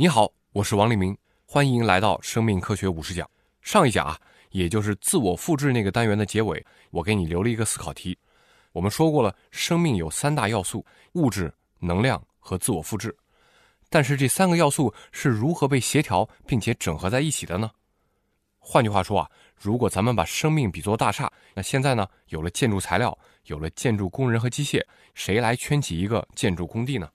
你好，我是王立明，欢迎来到生命科学五十讲。上一讲啊，也就是自我复制那个单元的结尾，我给你留了一个思考题。我们说过了，生命有三大要素：物质、能量和自我复制。但是这三个要素是如何被协调并且整合在一起的呢？换句话说啊，如果咱们把生命比作大厦，那现在呢，有了建筑材料，有了建筑工人和机械，谁来圈起一个建筑工地呢？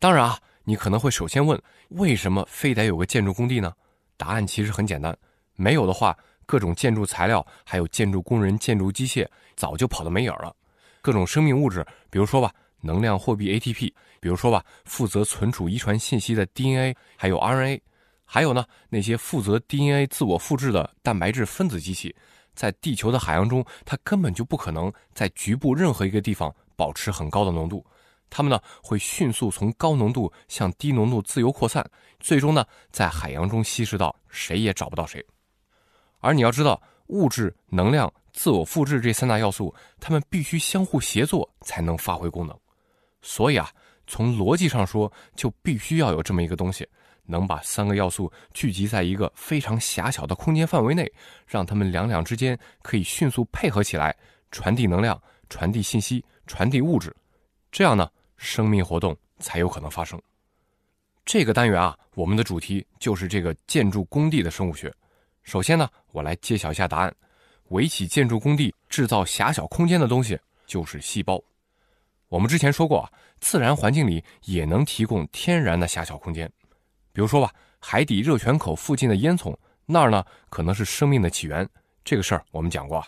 当然啊。你可能会首先问，为什么非得有个建筑工地呢？答案其实很简单，没有的话，各种建筑材料、还有建筑工人、建筑机械早就跑得没影了。各种生命物质，比如说吧，能量货币 ATP，比如说吧，负责存储遗传信息的 DNA，还有 RNA，还有呢，那些负责 DNA 自我复制的蛋白质分子机器，在地球的海洋中，它根本就不可能在局部任何一个地方保持很高的浓度。它们呢会迅速从高浓度向低浓度自由扩散，最终呢在海洋中稀释到谁也找不到谁。而你要知道，物质、能量、自我复制这三大要素，它们必须相互协作才能发挥功能。所以啊，从逻辑上说，就必须要有这么一个东西，能把三个要素聚集在一个非常狭小的空间范围内，让它们两两之间可以迅速配合起来，传递能量、传递信息、传递物质。这样呢？生命活动才有可能发生。这个单元啊，我们的主题就是这个建筑工地的生物学。首先呢，我来揭晓一下答案：围起建筑工地制造狭小空间的东西就是细胞。我们之前说过啊，自然环境里也能提供天然的狭小空间。比如说吧，海底热泉口附近的烟囱那儿呢，可能是生命的起源。这个事儿我们讲过啊，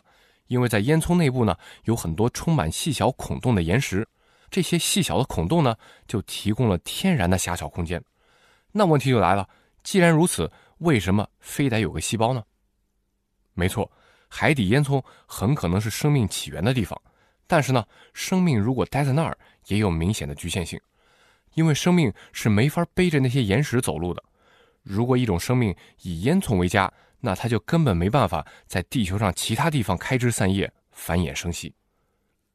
因为在烟囱内部呢，有很多充满细小孔洞的岩石。这些细小的孔洞呢，就提供了天然的狭小空间。那问题就来了，既然如此，为什么非得有个细胞呢？没错，海底烟囱很可能是生命起源的地方。但是呢，生命如果待在那儿，也有明显的局限性，因为生命是没法背着那些岩石走路的。如果一种生命以烟囱为家，那它就根本没办法在地球上其他地方开枝散叶、繁衍生息。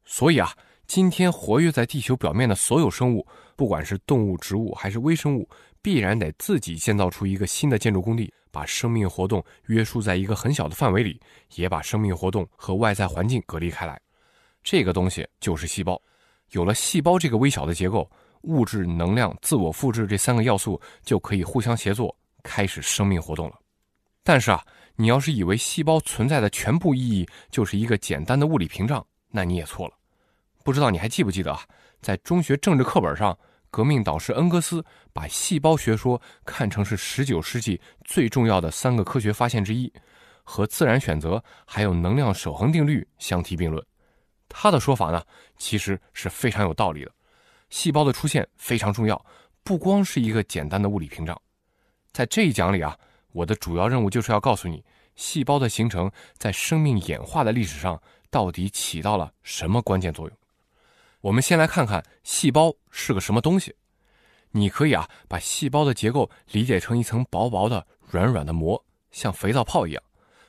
所以啊。今天活跃在地球表面的所有生物，不管是动物、植物还是微生物，必然得自己建造出一个新的建筑工地，把生命活动约束在一个很小的范围里，也把生命活动和外在环境隔离开来。这个东西就是细胞。有了细胞这个微小的结构，物质、能量、自我复制这三个要素就可以互相协作，开始生命活动了。但是啊，你要是以为细胞存在的全部意义就是一个简单的物理屏障，那你也错了。不知道你还记不记得啊？在中学政治课本上，革命导师恩格斯把细胞学说看成是十九世纪最重要的三个科学发现之一，和自然选择还有能量守恒定律相提并论。他的说法呢，其实是非常有道理的。细胞的出现非常重要，不光是一个简单的物理屏障。在这一讲里啊，我的主要任务就是要告诉你，细胞的形成在生命演化的历史上到底起到了什么关键作用。我们先来看看细胞是个什么东西。你可以啊，把细胞的结构理解成一层薄薄的、软软的膜，像肥皂泡一样，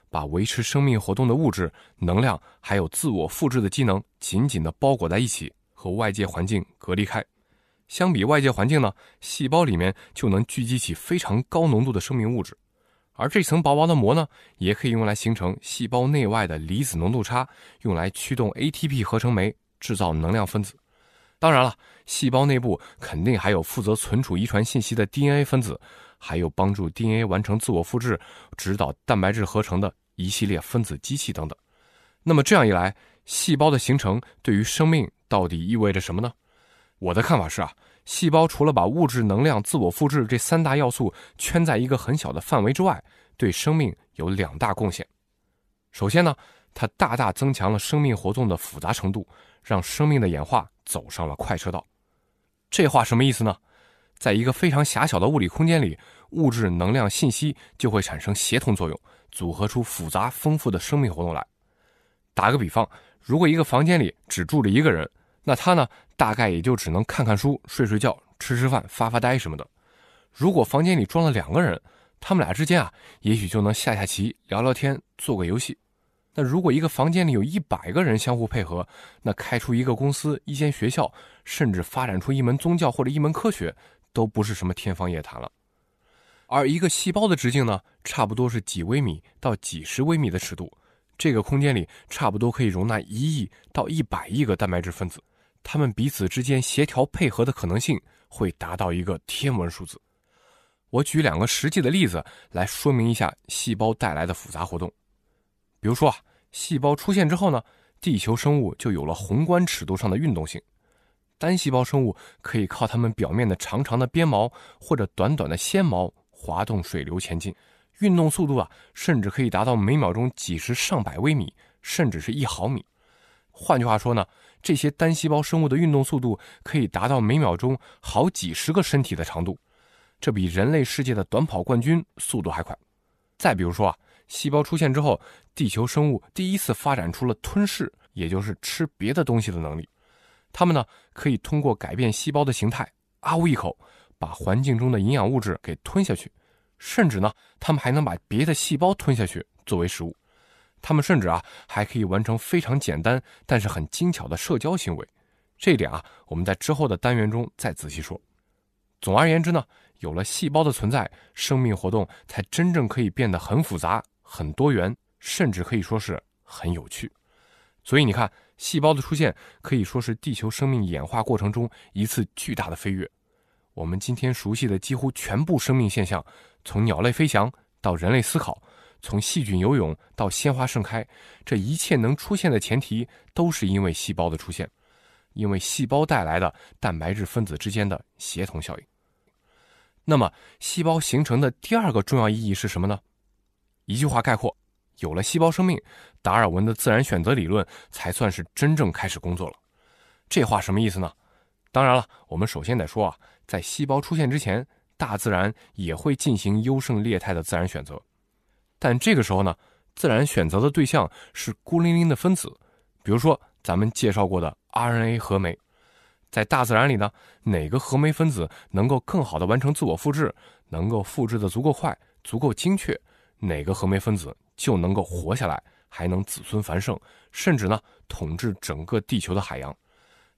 把维持生命活动的物质、能量还有自我复制的机能紧紧的包裹在一起，和外界环境隔离开。相比外界环境呢，细胞里面就能聚集起非常高浓度的生命物质，而这层薄薄的膜呢，也可以用来形成细胞内外的离子浓度差，用来驱动 ATP 合成酶。制造能量分子，当然了，细胞内部肯定还有负责存储遗传信息的 DNA 分子，还有帮助 DNA 完成自我复制、指导蛋白质合成的一系列分子机器等等。那么这样一来，细胞的形成对于生命到底意味着什么呢？我的看法是啊，细胞除了把物质、能量、自我复制这三大要素圈在一个很小的范围之外，对生命有两大贡献。首先呢，它大大增强了生命活动的复杂程度。让生命的演化走上了快车道，这话什么意思呢？在一个非常狭小的物理空间里，物质、能量、信息就会产生协同作用，组合出复杂丰富的生命活动来。打个比方，如果一个房间里只住着一个人，那他呢，大概也就只能看看书、睡睡觉、吃吃饭、发发呆什么的。如果房间里装了两个人，他们俩之间啊，也许就能下下棋、聊聊天、做个游戏。那如果一个房间里有一百个人相互配合，那开出一个公司、一间学校，甚至发展出一门宗教或者一门科学，都不是什么天方夜谭了。而一个细胞的直径呢，差不多是几微米到几十微米的尺度。这个空间里差不多可以容纳一亿到一百亿个蛋白质分子，它们彼此之间协调配合的可能性会达到一个天文数字。我举两个实际的例子来说明一下细胞带来的复杂活动。比如说啊，细胞出现之后呢，地球生物就有了宏观尺度上的运动性。单细胞生物可以靠它们表面的长长的鞭毛或者短短的纤毛。滑动水流前进，运动速度啊，甚至可以达到每秒钟几十上百微米，甚至是一毫米。换句话说呢，这些单细胞生物的运动速度可以达到每秒钟好几十个身体的长度，这比人类世界的短跑冠军速度还快。再比如说啊，细胞出现之后，地球生物第一次发展出了吞噬，也就是吃别的东西的能力。它们呢，可以通过改变细胞的形态，啊呜一口。把环境中的营养物质给吞下去，甚至呢，它们还能把别的细胞吞下去作为食物。它们甚至啊，还可以完成非常简单但是很精巧的社交行为。这一点啊，我们在之后的单元中再仔细说。总而言之呢，有了细胞的存在，生命活动才真正可以变得很复杂、很多元，甚至可以说是很有趣。所以你看，细胞的出现可以说是地球生命演化过程中一次巨大的飞跃。我们今天熟悉的几乎全部生命现象，从鸟类飞翔到人类思考，从细菌游泳到鲜花盛开，这一切能出现的前提都是因为细胞的出现，因为细胞带来的蛋白质分子之间的协同效应。那么，细胞形成的第二个重要意义是什么呢？一句话概括：有了细胞生命，达尔文的自然选择理论才算是真正开始工作了。这话什么意思呢？当然了，我们首先得说啊。在细胞出现之前，大自然也会进行优胜劣汰的自然选择，但这个时候呢，自然选择的对象是孤零零的分子，比如说咱们介绍过的 RNA 核酶。在大自然里呢，哪个核酶分子能够更好的完成自我复制，能够复制的足够快、足够精确，哪个核酶分子就能够活下来，还能子孙繁盛，甚至呢统治整个地球的海洋。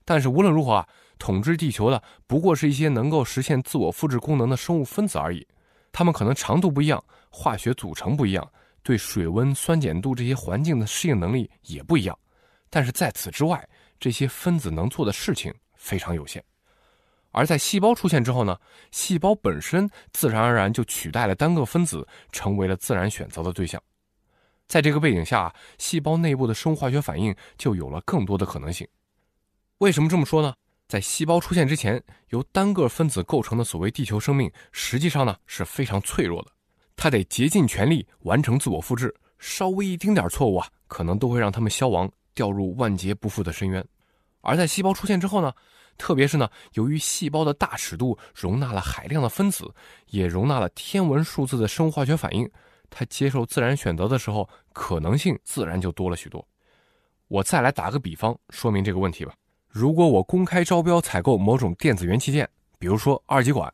但是无论如何啊。统治地球的不过是一些能够实现自我复制功能的生物分子而已，它们可能长度不一样，化学组成不一样，对水温、酸碱度这些环境的适应能力也不一样。但是在此之外，这些分子能做的事情非常有限。而在细胞出现之后呢，细胞本身自然而然就取代了单个分子，成为了自然选择的对象。在这个背景下，细胞内部的生物化学反应就有了更多的可能性。为什么这么说呢？在细胞出现之前，由单个分子构成的所谓地球生命，实际上呢是非常脆弱的。它得竭尽全力完成自我复制，稍微一丁点错误啊，可能都会让它们消亡，掉入万劫不复的深渊。而在细胞出现之后呢，特别是呢，由于细胞的大尺度容纳了海量的分子，也容纳了天文数字的生物化学反应，它接受自然选择的时候，可能性自然就多了许多。我再来打个比方，说明这个问题吧。如果我公开招标采购某种电子元器件，比如说二极管，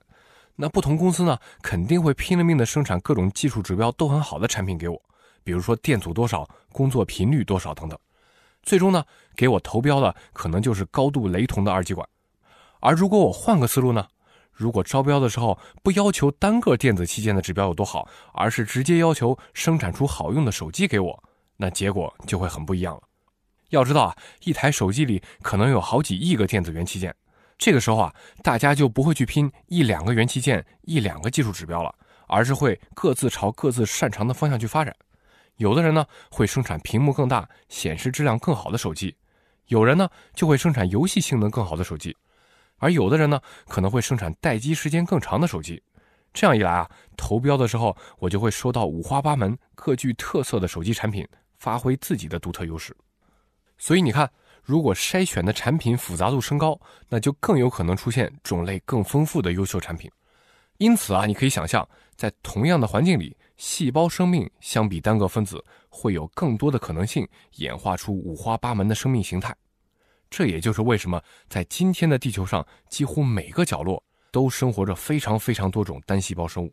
那不同公司呢肯定会拼了命的生产各种技术指标都很好的产品给我，比如说电阻多少、工作频率多少等等。最终呢，给我投标的可能就是高度雷同的二极管。而如果我换个思路呢，如果招标的时候不要求单个电子器件的指标有多好，而是直接要求生产出好用的手机给我，那结果就会很不一样了。要知道啊，一台手机里可能有好几亿个电子元器件，这个时候啊，大家就不会去拼一两个元器件、一两个技术指标了，而是会各自朝各自擅长的方向去发展。有的人呢会生产屏幕更大、显示质量更好的手机，有人呢就会生产游戏性能更好的手机，而有的人呢可能会生产待机时间更长的手机。这样一来啊，投标的时候我就会收到五花八门、各具特色的手机产品，发挥自己的独特优势。所以你看，如果筛选的产品复杂度升高，那就更有可能出现种类更丰富的优秀产品。因此啊，你可以想象，在同样的环境里，细胞生命相比单个分子会有更多的可能性演化出五花八门的生命形态。这也就是为什么在今天的地球上，几乎每个角落都生活着非常非常多种单细胞生物，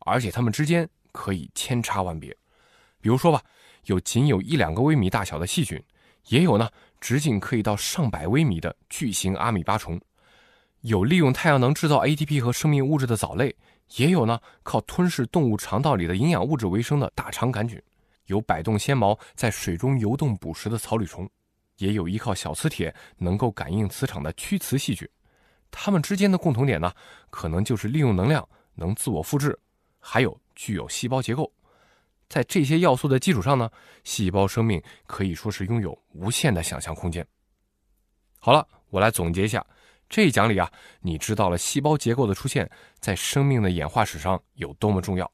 而且它们之间可以千差万别。比如说吧，有仅有一两个微米大小的细菌。也有呢，直径可以到上百微米的巨型阿米巴虫，有利用太阳能制造 ATP 和生命物质的藻类，也有呢靠吞噬动物肠道里的营养物质为生的大肠杆菌，有摆动纤毛在水中游动捕食的草履虫，也有依靠小磁铁能够感应磁场的屈磁细菌。它们之间的共同点呢，可能就是利用能量能自我复制，还有具有细胞结构。在这些要素的基础上呢，细胞生命可以说是拥有无限的想象空间。好了，我来总结一下这一讲里啊，你知道了细胞结构的出现在生命的演化史上有多么重要。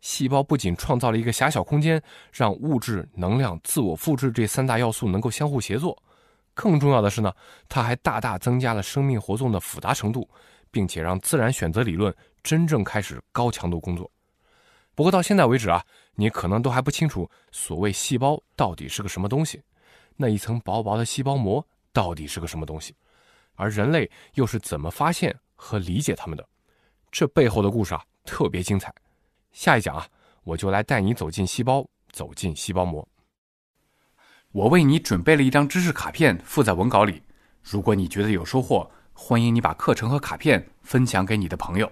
细胞不仅创造了一个狭小空间，让物质、能量、自我复制这三大要素能够相互协作，更重要的是呢，它还大大增加了生命活动的复杂程度，并且让自然选择理论真正开始高强度工作。不过到现在为止啊，你可能都还不清楚所谓细胞到底是个什么东西，那一层薄薄的细胞膜到底是个什么东西，而人类又是怎么发现和理解它们的？这背后的故事啊，特别精彩。下一讲啊，我就来带你走进细胞，走进细胞膜。我为你准备了一张知识卡片，附在文稿里。如果你觉得有收获，欢迎你把课程和卡片分享给你的朋友。